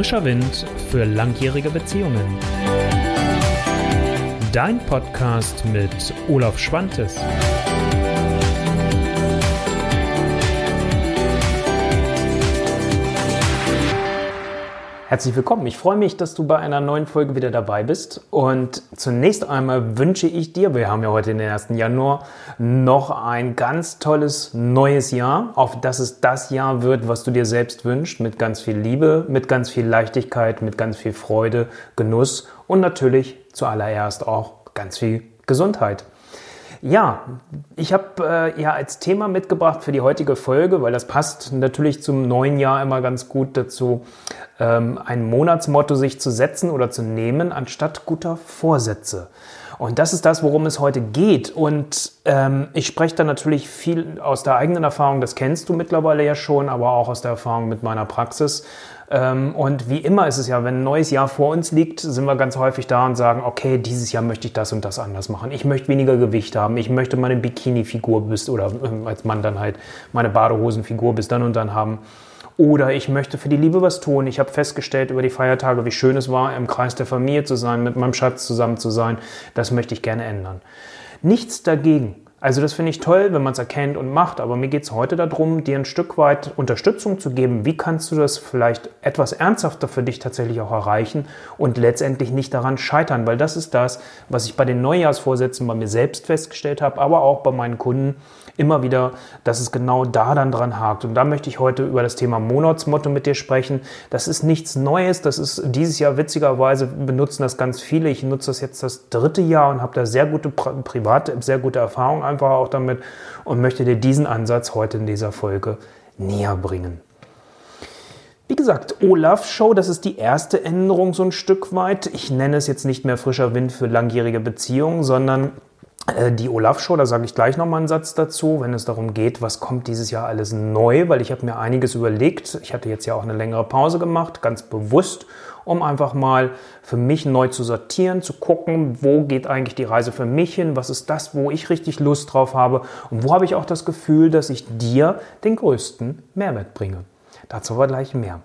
Frischer Wind für langjährige Beziehungen. Dein Podcast mit Olaf Schwantes. Herzlich willkommen. Ich freue mich, dass du bei einer neuen Folge wieder dabei bist. Und zunächst einmal wünsche ich dir, wir haben ja heute den 1. Januar, noch ein ganz tolles neues Jahr, auf dass es das Jahr wird, was du dir selbst wünschst, mit ganz viel Liebe, mit ganz viel Leichtigkeit, mit ganz viel Freude, Genuss und natürlich zuallererst auch ganz viel Gesundheit. Ja, ich habe äh, ja als Thema mitgebracht für die heutige Folge, weil das passt natürlich zum neuen Jahr immer ganz gut dazu, ähm, ein Monatsmotto sich zu setzen oder zu nehmen, anstatt guter Vorsätze. Und das ist das, worum es heute geht. Und ähm, ich spreche da natürlich viel aus der eigenen Erfahrung, das kennst du mittlerweile ja schon, aber auch aus der Erfahrung mit meiner Praxis. Ähm, und wie immer ist es ja, wenn ein neues Jahr vor uns liegt, sind wir ganz häufig da und sagen, okay, dieses Jahr möchte ich das und das anders machen. Ich möchte weniger Gewicht haben. Ich möchte meine Bikini-Figur bis oder ähm, als Mann dann halt meine Badehosenfigur bis dann und dann haben. Oder ich möchte für die Liebe was tun. Ich habe festgestellt über die Feiertage, wie schön es war, im Kreis der Familie zu sein, mit meinem Schatz zusammen zu sein. Das möchte ich gerne ändern. Nichts dagegen. Also das finde ich toll, wenn man es erkennt und macht, aber mir geht es heute darum, dir ein Stück weit Unterstützung zu geben. Wie kannst du das vielleicht etwas ernsthafter für dich tatsächlich auch erreichen und letztendlich nicht daran scheitern? Weil das ist das, was ich bei den Neujahrsvorsätzen bei mir selbst festgestellt habe, aber auch bei meinen Kunden immer wieder, dass es genau da dann dran hakt. Und da möchte ich heute über das Thema Monatsmotto mit dir sprechen. Das ist nichts Neues. Das ist dieses Jahr witzigerweise benutzen das ganz viele. Ich nutze das jetzt das dritte Jahr und habe da sehr gute private, sehr gute Erfahrungen einfach auch damit und möchte dir diesen Ansatz heute in dieser Folge näher bringen. Wie gesagt, Olaf Show, das ist die erste Änderung so ein Stück weit. Ich nenne es jetzt nicht mehr frischer Wind für langjährige Beziehungen, sondern die Olaf-Show, da sage ich gleich nochmal einen Satz dazu, wenn es darum geht, was kommt dieses Jahr alles neu, weil ich habe mir einiges überlegt. Ich hatte jetzt ja auch eine längere Pause gemacht, ganz bewusst, um einfach mal für mich neu zu sortieren, zu gucken, wo geht eigentlich die Reise für mich hin, was ist das, wo ich richtig Lust drauf habe und wo habe ich auch das Gefühl, dass ich dir den größten Mehrwert bringe. Dazu aber gleich mehr.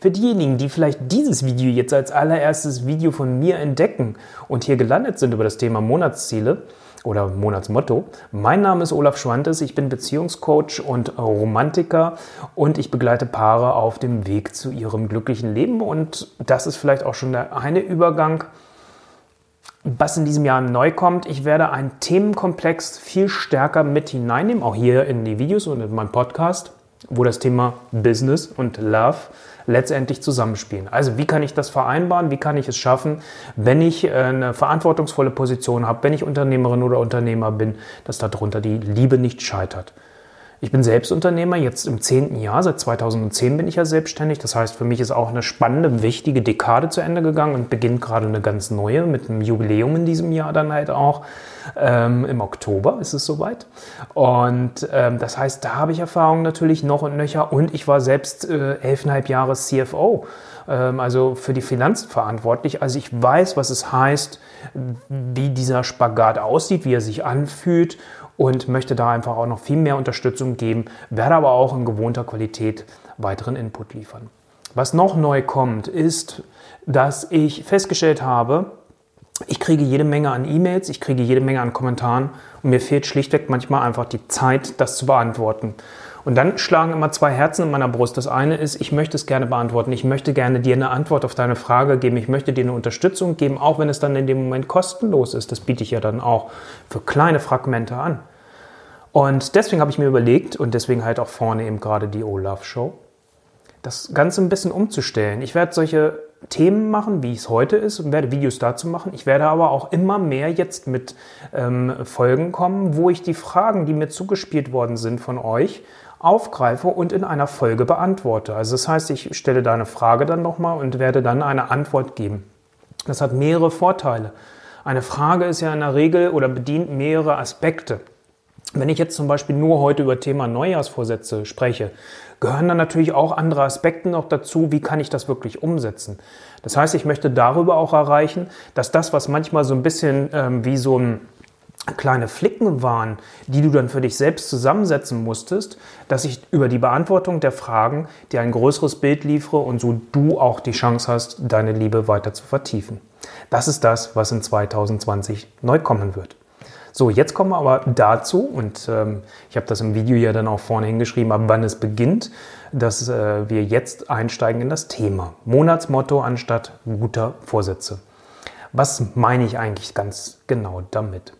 Für diejenigen, die vielleicht dieses Video jetzt als allererstes Video von mir entdecken und hier gelandet sind über das Thema Monatsziele, oder Monatsmotto. Mein Name ist Olaf Schwantes, ich bin Beziehungscoach und Romantiker und ich begleite Paare auf dem Weg zu ihrem glücklichen Leben und das ist vielleicht auch schon der eine Übergang, was in diesem Jahr neu kommt. Ich werde einen Themenkomplex viel stärker mit hineinnehmen, auch hier in die Videos und in meinem Podcast, wo das Thema Business und Love letztendlich zusammenspielen. Also wie kann ich das vereinbaren? Wie kann ich es schaffen, wenn ich äh, eine verantwortungsvolle Position habe, wenn ich Unternehmerin oder Unternehmer bin, dass darunter die Liebe nicht scheitert? Ich bin Selbstunternehmer, jetzt im zehnten Jahr, seit 2010 bin ich ja selbstständig. Das heißt, für mich ist auch eine spannende, wichtige Dekade zu Ende gegangen und beginnt gerade eine ganz neue mit einem Jubiläum in diesem Jahr dann halt auch. Ähm, Im Oktober ist es soweit. Und ähm, das heißt, da habe ich Erfahrungen natürlich noch und nöcher und ich war selbst äh, elfeinhalb Jahre CFO also für die Finanzen verantwortlich. Also ich weiß, was es heißt, wie dieser Spagat aussieht, wie er sich anfühlt und möchte da einfach auch noch viel mehr Unterstützung geben, werde aber auch in gewohnter Qualität weiteren Input liefern. Was noch neu kommt, ist, dass ich festgestellt habe, ich kriege jede Menge an E-Mails, ich kriege jede Menge an Kommentaren und mir fehlt schlichtweg manchmal einfach die Zeit, das zu beantworten. Und dann schlagen immer zwei Herzen in meiner Brust. Das eine ist, ich möchte es gerne beantworten. Ich möchte gerne dir eine Antwort auf deine Frage geben. Ich möchte dir eine Unterstützung geben, auch wenn es dann in dem Moment kostenlos ist. Das biete ich ja dann auch für kleine Fragmente an. Und deswegen habe ich mir überlegt, und deswegen halt auch vorne eben gerade die Olaf Show, das Ganze ein bisschen umzustellen. Ich werde solche Themen machen, wie es heute ist, und werde Videos dazu machen. Ich werde aber auch immer mehr jetzt mit ähm, Folgen kommen, wo ich die Fragen, die mir zugespielt worden sind von euch, aufgreife und in einer Folge beantworte. Also das heißt, ich stelle da eine Frage dann nochmal und werde dann eine Antwort geben. Das hat mehrere Vorteile. Eine Frage ist ja in der Regel oder bedient mehrere Aspekte. Wenn ich jetzt zum Beispiel nur heute über Thema Neujahrsvorsätze spreche, gehören dann natürlich auch andere Aspekte noch dazu, wie kann ich das wirklich umsetzen. Das heißt, ich möchte darüber auch erreichen, dass das, was manchmal so ein bisschen ähm, wie so ein kleine Flicken waren, die du dann für dich selbst zusammensetzen musstest, dass ich über die Beantwortung der Fragen dir ein größeres Bild liefere und so du auch die Chance hast, deine Liebe weiter zu vertiefen. Das ist das, was in 2020 neu kommen wird. So, jetzt kommen wir aber dazu, und ähm, ich habe das im Video ja dann auch vorne hingeschrieben, ab wann es beginnt, dass äh, wir jetzt einsteigen in das Thema. Monatsmotto anstatt guter Vorsätze. Was meine ich eigentlich ganz genau damit?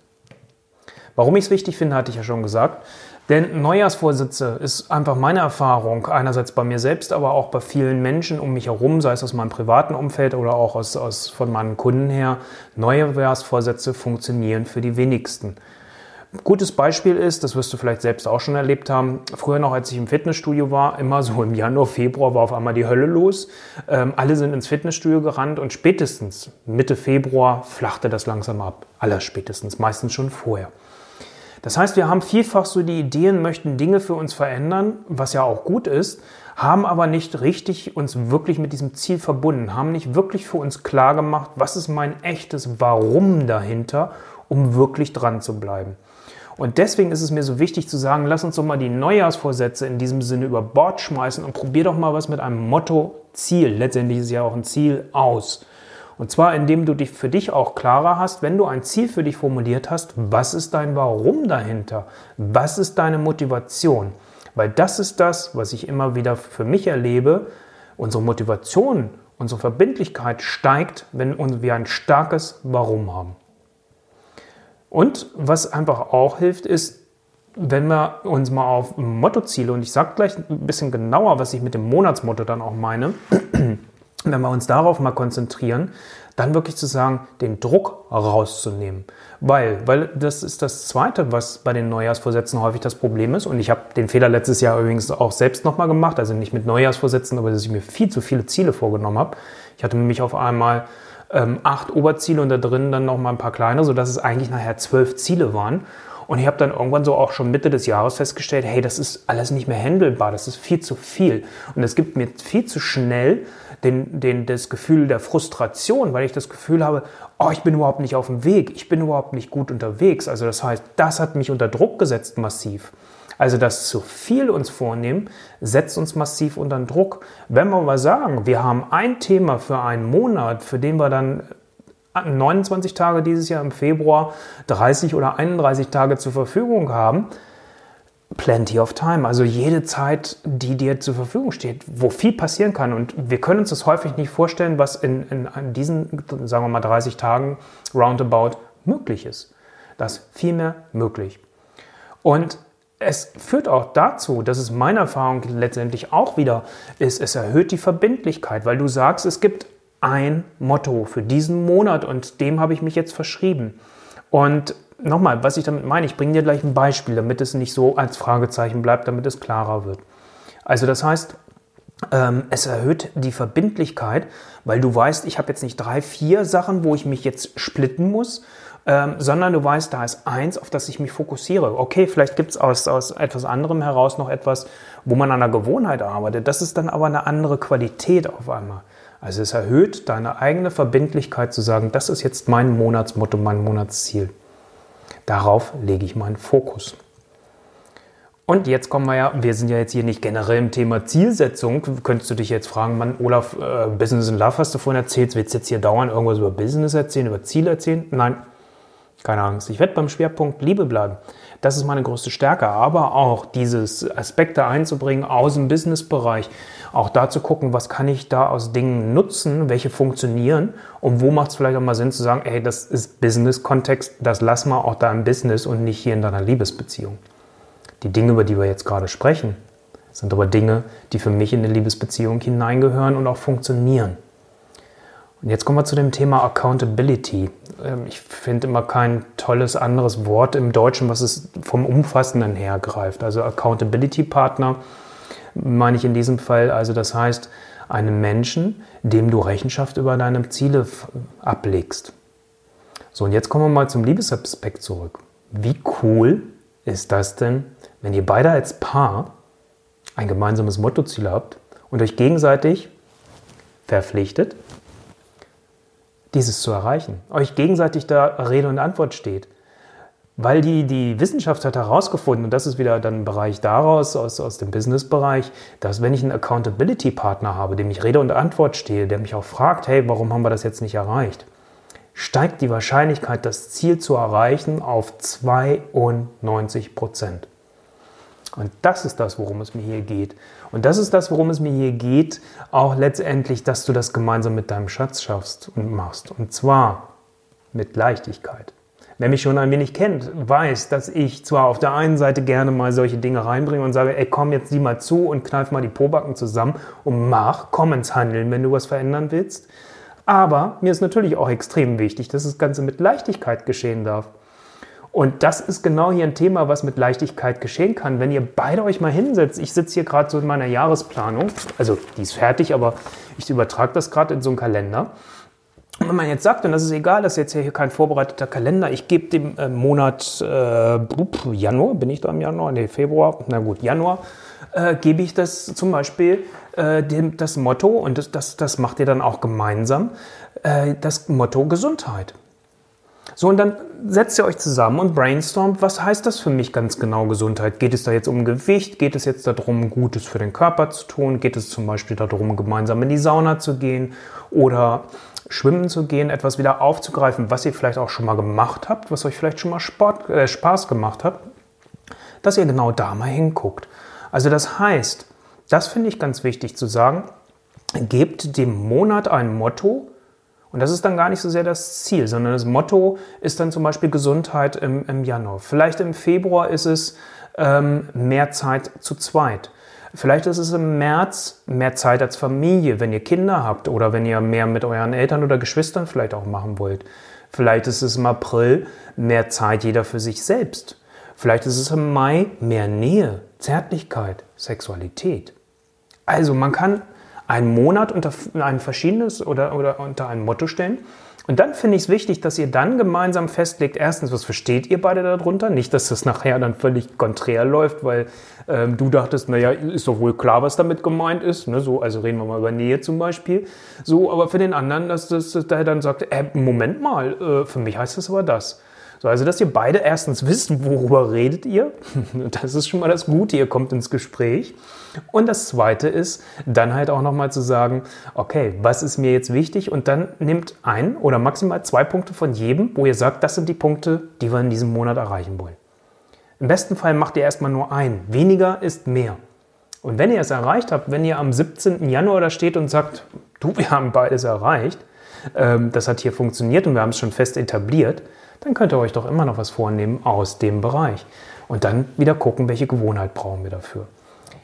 Warum ich es wichtig finde, hatte ich ja schon gesagt. Denn Neujahrsvorsätze ist einfach meine Erfahrung, einerseits bei mir selbst, aber auch bei vielen Menschen um mich herum, sei es aus meinem privaten Umfeld oder auch aus, aus, von meinen Kunden her. Neujahrsvorsätze funktionieren für die wenigsten. Gutes Beispiel ist, das wirst du vielleicht selbst auch schon erlebt haben, früher noch, als ich im Fitnessstudio war, immer so im Januar, Februar war auf einmal die Hölle los. Ähm, alle sind ins Fitnessstudio gerannt und spätestens Mitte Februar flachte das langsam ab. Aller spätestens, meistens schon vorher. Das heißt, wir haben vielfach so die Ideen, möchten Dinge für uns verändern, was ja auch gut ist, haben aber nicht richtig uns wirklich mit diesem Ziel verbunden, haben nicht wirklich für uns klar gemacht, was ist mein echtes Warum dahinter, um wirklich dran zu bleiben. Und deswegen ist es mir so wichtig zu sagen, lass uns doch mal die Neujahrsvorsätze in diesem Sinne über Bord schmeißen und probier doch mal was mit einem Motto, Ziel, letztendlich ist es ja auch ein Ziel, aus. Und zwar, indem du dich für dich auch klarer hast, wenn du ein Ziel für dich formuliert hast, was ist dein Warum dahinter? Was ist deine Motivation? Weil das ist das, was ich immer wieder für mich erlebe. Unsere Motivation, unsere Verbindlichkeit steigt, wenn wir ein starkes Warum haben. Und was einfach auch hilft, ist, wenn wir uns mal auf Mottoziele, und ich sage gleich ein bisschen genauer, was ich mit dem Monatsmotto dann auch meine, wenn wir uns darauf mal konzentrieren, dann wirklich zu sagen, den Druck rauszunehmen. Weil, weil das ist das Zweite, was bei den Neujahrsvorsätzen häufig das Problem ist. Und ich habe den Fehler letztes Jahr übrigens auch selbst nochmal gemacht, also nicht mit Neujahrsvorsätzen, aber dass ich mir viel zu viele Ziele vorgenommen habe. Ich hatte nämlich auf einmal ähm, acht Oberziele und da drin dann nochmal ein paar kleine, sodass es eigentlich nachher zwölf Ziele waren. Und ich habe dann irgendwann so auch schon Mitte des Jahres festgestellt, hey, das ist alles nicht mehr handelbar, das ist viel zu viel. Und es gibt mir viel zu schnell den, den, das Gefühl der Frustration, weil ich das Gefühl habe, oh, ich bin überhaupt nicht auf dem Weg, ich bin überhaupt nicht gut unterwegs. Also das heißt, das hat mich unter Druck gesetzt massiv. Also das zu viel uns vornehmen, setzt uns massiv unter Druck. Wenn wir mal sagen, wir haben ein Thema für einen Monat, für den wir dann 29 Tage dieses Jahr im Februar, 30 oder 31 Tage zur Verfügung haben. Plenty of time, also jede Zeit, die dir zur Verfügung steht, wo viel passieren kann. Und wir können uns das häufig nicht vorstellen, was in, in, in diesen, sagen wir mal, 30 Tagen roundabout möglich ist. Das ist viel mehr möglich. Und es führt auch dazu, dass es meine Erfahrung letztendlich auch wieder ist, es erhöht die Verbindlichkeit, weil du sagst, es gibt ein Motto für diesen Monat und dem habe ich mich jetzt verschrieben. Und nochmal, was ich damit meine, ich bringe dir gleich ein Beispiel, damit es nicht so als Fragezeichen bleibt, damit es klarer wird. Also das heißt, ähm, es erhöht die Verbindlichkeit, weil du weißt, ich habe jetzt nicht drei, vier Sachen, wo ich mich jetzt splitten muss, ähm, sondern du weißt, da ist eins, auf das ich mich fokussiere. Okay, vielleicht gibt es aus, aus etwas anderem heraus noch etwas, wo man an der Gewohnheit arbeitet. Das ist dann aber eine andere Qualität auf einmal. Also es erhöht deine eigene Verbindlichkeit zu sagen, das ist jetzt mein Monatsmotto, mein Monatsziel. Darauf lege ich meinen Fokus. Und jetzt kommen wir ja, wir sind ja jetzt hier nicht generell im Thema Zielsetzung. Könntest du dich jetzt fragen, Mann, Olaf, äh, Business in Love hast du vorhin erzählt, willst du jetzt hier dauernd irgendwas über Business erzählen, über Ziele erzählen? Nein, keine Angst. Ich werde beim Schwerpunkt Liebe bleiben. Das ist meine größte Stärke. Aber auch dieses Aspekte einzubringen aus dem Businessbereich, auch da zu gucken, was kann ich da aus Dingen nutzen, welche funktionieren und wo macht es vielleicht auch mal Sinn zu sagen, ey, das ist Business-Kontext, das lass mal auch da im Business und nicht hier in deiner Liebesbeziehung. Die Dinge, über die wir jetzt gerade sprechen, sind aber Dinge, die für mich in eine Liebesbeziehung hineingehören und auch funktionieren. Und jetzt kommen wir zu dem Thema Accountability. Ähm, ich finde immer kein tolles anderes Wort im Deutschen, was es vom Umfassenden her greift. Also Accountability Partner meine ich in diesem Fall. Also das heißt, einen Menschen, dem du Rechenschaft über deine Ziele ablegst. So, und jetzt kommen wir mal zum Liebesaspekt zurück. Wie cool ist das denn, wenn ihr beide als Paar ein gemeinsames Mottoziel habt und euch gegenseitig verpflichtet, dieses zu erreichen. Euch gegenseitig da Rede und Antwort steht. Weil die, die Wissenschaft hat herausgefunden, und das ist wieder dann ein Bereich daraus, aus, aus dem Business-Bereich, dass wenn ich einen Accountability-Partner habe, dem ich Rede und Antwort stehe, der mich auch fragt, hey, warum haben wir das jetzt nicht erreicht, steigt die Wahrscheinlichkeit, das Ziel zu erreichen, auf 92 Prozent. Und das ist das, worum es mir hier geht. Und das ist das, worum es mir hier geht, auch letztendlich, dass du das gemeinsam mit deinem Schatz schaffst und machst. Und zwar mit Leichtigkeit. Wer mich schon ein wenig kennt, weiß, dass ich zwar auf der einen Seite gerne mal solche Dinge reinbringe und sage, ey, komm jetzt sieh mal zu und kneif mal die Pobacken zusammen und mach, komm ins Handeln, wenn du was verändern willst. Aber mir ist natürlich auch extrem wichtig, dass das Ganze mit Leichtigkeit geschehen darf. Und das ist genau hier ein Thema, was mit Leichtigkeit geschehen kann. Wenn ihr beide euch mal hinsetzt, ich sitze hier gerade so in meiner Jahresplanung, also die ist fertig, aber ich übertrage das gerade in so einen Kalender. Und wenn man jetzt sagt, und das ist egal, das ist jetzt hier kein vorbereiteter Kalender, ich gebe dem äh, Monat äh, Januar, bin ich da im Januar? Nee, Februar, na gut, Januar, äh, gebe ich das zum Beispiel äh, dem, das Motto, und das, das, das macht ihr dann auch gemeinsam, äh, das Motto Gesundheit. So, und dann setzt ihr euch zusammen und brainstormt, was heißt das für mich ganz genau Gesundheit? Geht es da jetzt um Gewicht? Geht es jetzt darum, Gutes für den Körper zu tun? Geht es zum Beispiel darum, gemeinsam in die Sauna zu gehen? Oder schwimmen zu gehen, etwas wieder aufzugreifen, was ihr vielleicht auch schon mal gemacht habt, was euch vielleicht schon mal Sport, äh, Spaß gemacht hat, dass ihr genau da mal hinguckt. Also das heißt, das finde ich ganz wichtig zu sagen, gebt dem Monat ein Motto, und das ist dann gar nicht so sehr das Ziel, sondern das Motto ist dann zum Beispiel Gesundheit im, im Januar. Vielleicht im Februar ist es ähm, mehr Zeit zu zweit. Vielleicht ist es im März mehr Zeit als Familie, wenn ihr Kinder habt oder wenn ihr mehr mit euren Eltern oder Geschwistern vielleicht auch machen wollt. Vielleicht ist es im April mehr Zeit jeder für sich selbst. Vielleicht ist es im Mai mehr Nähe, Zärtlichkeit, Sexualität. Also man kann einen Monat unter ein verschiedenes oder, oder unter ein Motto stellen und dann finde ich es wichtig, dass ihr dann gemeinsam festlegt, erstens, was versteht ihr beide darunter? Nicht, dass das nachher dann völlig konträr läuft, weil ähm, du dachtest, naja, ist doch wohl klar, was damit gemeint ist. Ne? So, also reden wir mal über Nähe zum Beispiel. So, aber für den anderen, dass, dass, dass der dann sagt, äh, Moment mal, äh, für mich heißt das aber das. So, also, dass ihr beide erstens wisst, worüber redet ihr. Das ist schon mal das Gute, ihr kommt ins Gespräch. Und das Zweite ist, dann halt auch nochmal zu sagen, okay, was ist mir jetzt wichtig? Und dann nimmt ein oder maximal zwei Punkte von jedem, wo ihr sagt, das sind die Punkte, die wir in diesem Monat erreichen wollen. Im besten Fall macht ihr erstmal nur ein. Weniger ist mehr. Und wenn ihr es erreicht habt, wenn ihr am 17. Januar da steht und sagt, du, wir haben beides erreicht, ähm, das hat hier funktioniert und wir haben es schon fest etabliert, dann könnt ihr euch doch immer noch was vornehmen aus dem Bereich. Und dann wieder gucken, welche Gewohnheit brauchen wir dafür.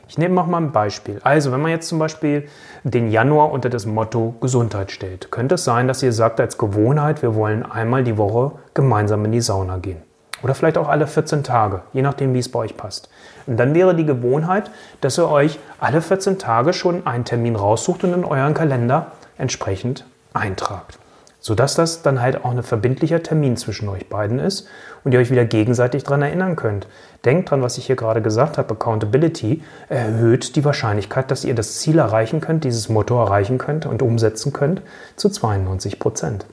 Ich nehme noch mal ein Beispiel. Also, wenn man jetzt zum Beispiel den Januar unter das Motto Gesundheit stellt, könnte es sein, dass ihr sagt als Gewohnheit, wir wollen einmal die Woche gemeinsam in die Sauna gehen. Oder vielleicht auch alle 14 Tage, je nachdem, wie es bei euch passt. Und dann wäre die Gewohnheit, dass ihr euch alle 14 Tage schon einen Termin raussucht und in euren Kalender entsprechend eintragt sodass das dann halt auch ein verbindlicher Termin zwischen euch beiden ist und ihr euch wieder gegenseitig daran erinnern könnt. Denkt dran, was ich hier gerade gesagt habe, Accountability erhöht die Wahrscheinlichkeit, dass ihr das Ziel erreichen könnt, dieses Motto erreichen könnt und umsetzen könnt, zu 92 Prozent.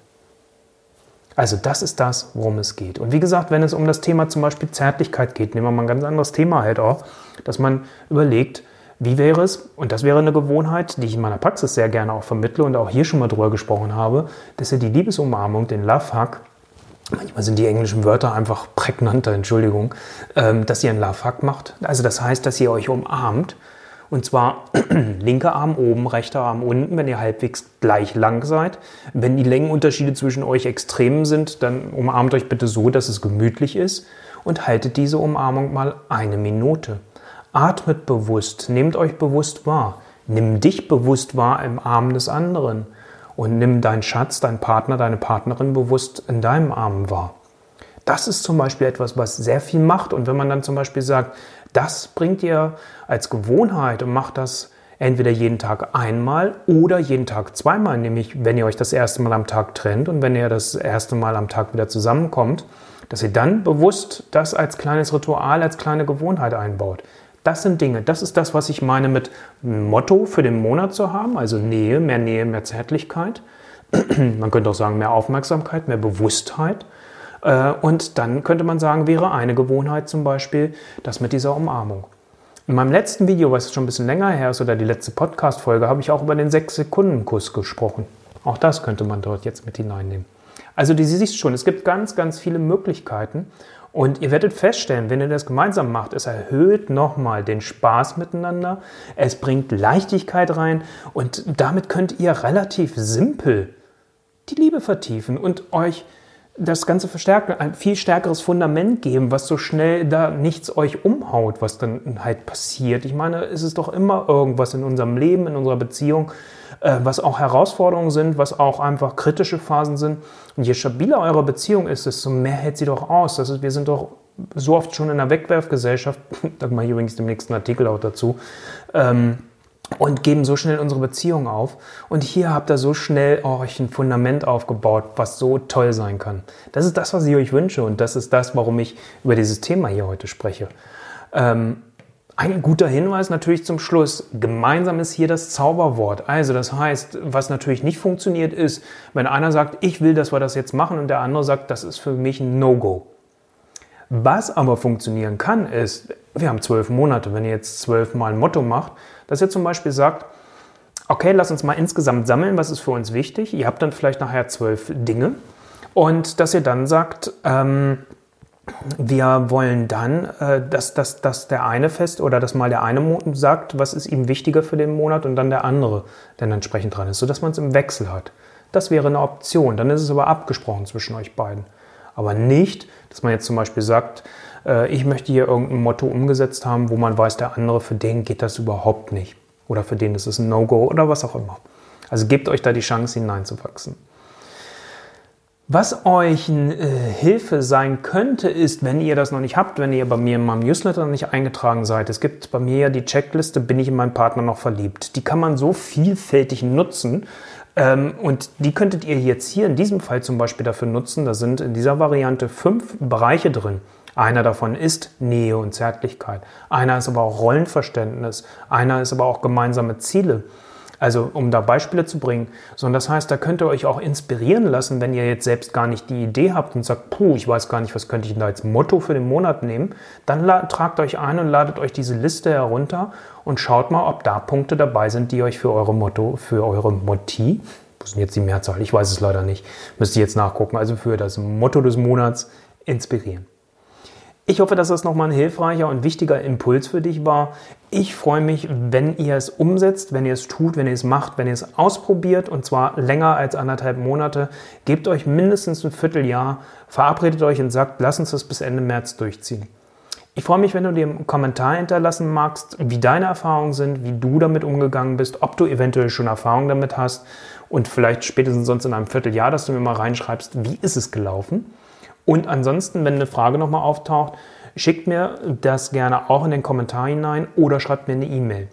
Also das ist das, worum es geht. Und wie gesagt, wenn es um das Thema zum Beispiel Zärtlichkeit geht, nehmen wir mal ein ganz anderes Thema halt auch, dass man überlegt, wie wäre es, und das wäre eine Gewohnheit, die ich in meiner Praxis sehr gerne auch vermittle und auch hier schon mal drüber gesprochen habe, dass ihr die Liebesumarmung, den Love Hug, manchmal sind die englischen Wörter einfach prägnanter, Entschuldigung, ähm, dass ihr einen Love Hug macht. Also das heißt, dass ihr euch umarmt und zwar linker Arm oben, rechter Arm unten, wenn ihr halbwegs gleich lang seid. Wenn die Längenunterschiede zwischen euch extrem sind, dann umarmt euch bitte so, dass es gemütlich ist und haltet diese Umarmung mal eine Minute. Atmet bewusst, nehmt euch bewusst wahr. Nimm dich bewusst wahr im Arm des anderen und nimm deinen Schatz, deinen Partner, deine Partnerin bewusst in deinem Arm wahr. Das ist zum Beispiel etwas, was sehr viel macht. Und wenn man dann zum Beispiel sagt, das bringt ihr als Gewohnheit und macht das entweder jeden Tag einmal oder jeden Tag zweimal, nämlich wenn ihr euch das erste Mal am Tag trennt und wenn ihr das erste Mal am Tag wieder zusammenkommt, dass ihr dann bewusst das als kleines Ritual, als kleine Gewohnheit einbaut. Das sind Dinge, das ist das, was ich meine mit Motto für den Monat zu haben, also Nähe, mehr Nähe, mehr Zärtlichkeit. Man könnte auch sagen, mehr Aufmerksamkeit, mehr Bewusstheit. Äh, und dann könnte man sagen, wäre eine Gewohnheit zum Beispiel das mit dieser Umarmung. In meinem letzten Video, was schon ein bisschen länger her ist, oder die letzte Podcast-Folge, habe ich auch über den 6-Sekunden-Kuss gesprochen. Auch das könnte man dort jetzt mit hineinnehmen. Also, du siehst schon, es gibt ganz, ganz viele Möglichkeiten. Und ihr werdet feststellen, wenn ihr das gemeinsam macht, es erhöht nochmal den Spaß miteinander, es bringt Leichtigkeit rein und damit könnt ihr relativ simpel die Liebe vertiefen und euch das Ganze verstärken, ein viel stärkeres Fundament geben, was so schnell da nichts euch umhaut, was dann halt passiert. Ich meine, es ist doch immer irgendwas in unserem Leben, in unserer Beziehung, äh, was auch Herausforderungen sind, was auch einfach kritische Phasen sind. Und je stabiler eure Beziehung ist, desto mehr hält sie doch aus. Das ist, wir sind doch so oft schon in einer Wegwerfgesellschaft, da mache ich übrigens dem nächsten Artikel auch dazu, ähm, und geben so schnell unsere Beziehung auf. Und hier habt ihr so schnell euch ein Fundament aufgebaut, was so toll sein kann. Das ist das, was ich euch wünsche und das ist das, warum ich über dieses Thema hier heute spreche. Ähm, ein guter Hinweis natürlich zum Schluss. Gemeinsam ist hier das Zauberwort. Also das heißt, was natürlich nicht funktioniert ist, wenn einer sagt, ich will, dass wir das jetzt machen und der andere sagt, das ist für mich ein No-Go. Was aber funktionieren kann, ist, wir haben zwölf Monate, wenn ihr jetzt zwölf Mal ein Motto macht, dass ihr zum Beispiel sagt, okay, lass uns mal insgesamt sammeln, was ist für uns wichtig. Ihr habt dann vielleicht nachher zwölf Dinge und dass ihr dann sagt, ähm, wir wollen dann, äh, dass, dass, dass der eine fest oder dass mal der eine sagt, was ist ihm wichtiger für den Monat und dann der andere dann entsprechend dran ist, sodass man es im Wechsel hat. Das wäre eine Option. Dann ist es aber abgesprochen zwischen euch beiden. Aber nicht, dass man jetzt zum Beispiel sagt, äh, ich möchte hier irgendein Motto umgesetzt haben, wo man weiß, der andere, für den geht das überhaupt nicht. Oder für den ist es ein No-Go oder was auch immer. Also gebt euch da die Chance hineinzuwachsen. Was euch eine äh, Hilfe sein könnte, ist, wenn ihr das noch nicht habt, wenn ihr bei mir in meinem Newsletter noch nicht eingetragen seid. Es gibt bei mir ja die Checkliste, bin ich in meinen Partner noch verliebt. Die kann man so vielfältig nutzen. Ähm, und die könntet ihr jetzt hier in diesem Fall zum Beispiel dafür nutzen. Da sind in dieser Variante fünf Bereiche drin. Einer davon ist Nähe und Zärtlichkeit. Einer ist aber auch Rollenverständnis. Einer ist aber auch gemeinsame Ziele. Also um da Beispiele zu bringen. Sondern das heißt, da könnt ihr euch auch inspirieren lassen, wenn ihr jetzt selbst gar nicht die Idee habt und sagt, puh, ich weiß gar nicht, was könnte ich denn da als Motto für den Monat nehmen. Dann tragt euch ein und ladet euch diese Liste herunter und schaut mal, ob da Punkte dabei sind, die euch für eure Motto, für eure Motti, wo sind jetzt die Mehrzahl? Ich weiß es leider nicht. Müsst ihr jetzt nachgucken. Also für das Motto des Monats inspirieren. Ich hoffe, dass das nochmal ein hilfreicher und wichtiger Impuls für dich war. Ich freue mich, wenn ihr es umsetzt, wenn ihr es tut, wenn ihr es macht, wenn ihr es ausprobiert und zwar länger als anderthalb Monate. Gebt euch mindestens ein Vierteljahr, verabredet euch und sagt, lass uns das bis Ende März durchziehen. Ich freue mich, wenn du dir einen Kommentar hinterlassen magst, wie deine Erfahrungen sind, wie du damit umgegangen bist, ob du eventuell schon Erfahrungen damit hast und vielleicht spätestens sonst in einem Vierteljahr, dass du mir mal reinschreibst, wie ist es gelaufen. Und ansonsten, wenn eine Frage nochmal auftaucht, schickt mir das gerne auch in den Kommentar hinein oder schreibt mir eine E-Mail.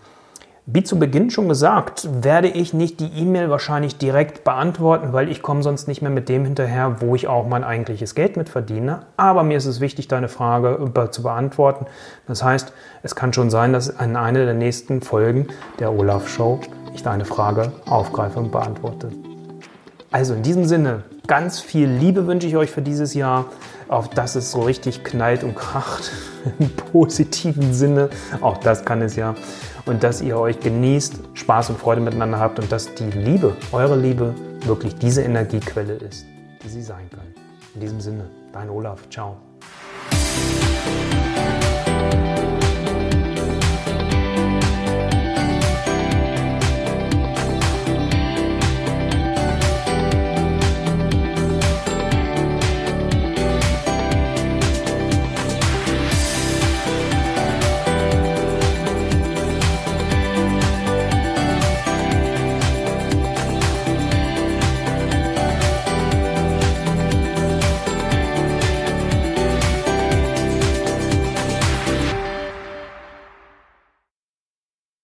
Wie zu Beginn schon gesagt, werde ich nicht die E-Mail wahrscheinlich direkt beantworten, weil ich komme sonst nicht mehr mit dem hinterher, wo ich auch mein eigentliches Geld mit verdiene. Aber mir ist es wichtig, deine Frage zu beantworten. Das heißt, es kann schon sein, dass in einer der nächsten Folgen der Olaf Show ich deine Frage aufgreife und beantworte. Also in diesem Sinne, Ganz viel Liebe wünsche ich euch für dieses Jahr, auf dass es so richtig knallt und kracht im positiven Sinne. Auch das kann es ja. Und dass ihr euch genießt, Spaß und Freude miteinander habt und dass die Liebe, eure Liebe, wirklich diese Energiequelle ist, die sie sein kann. In diesem Sinne, dein Olaf. Ciao.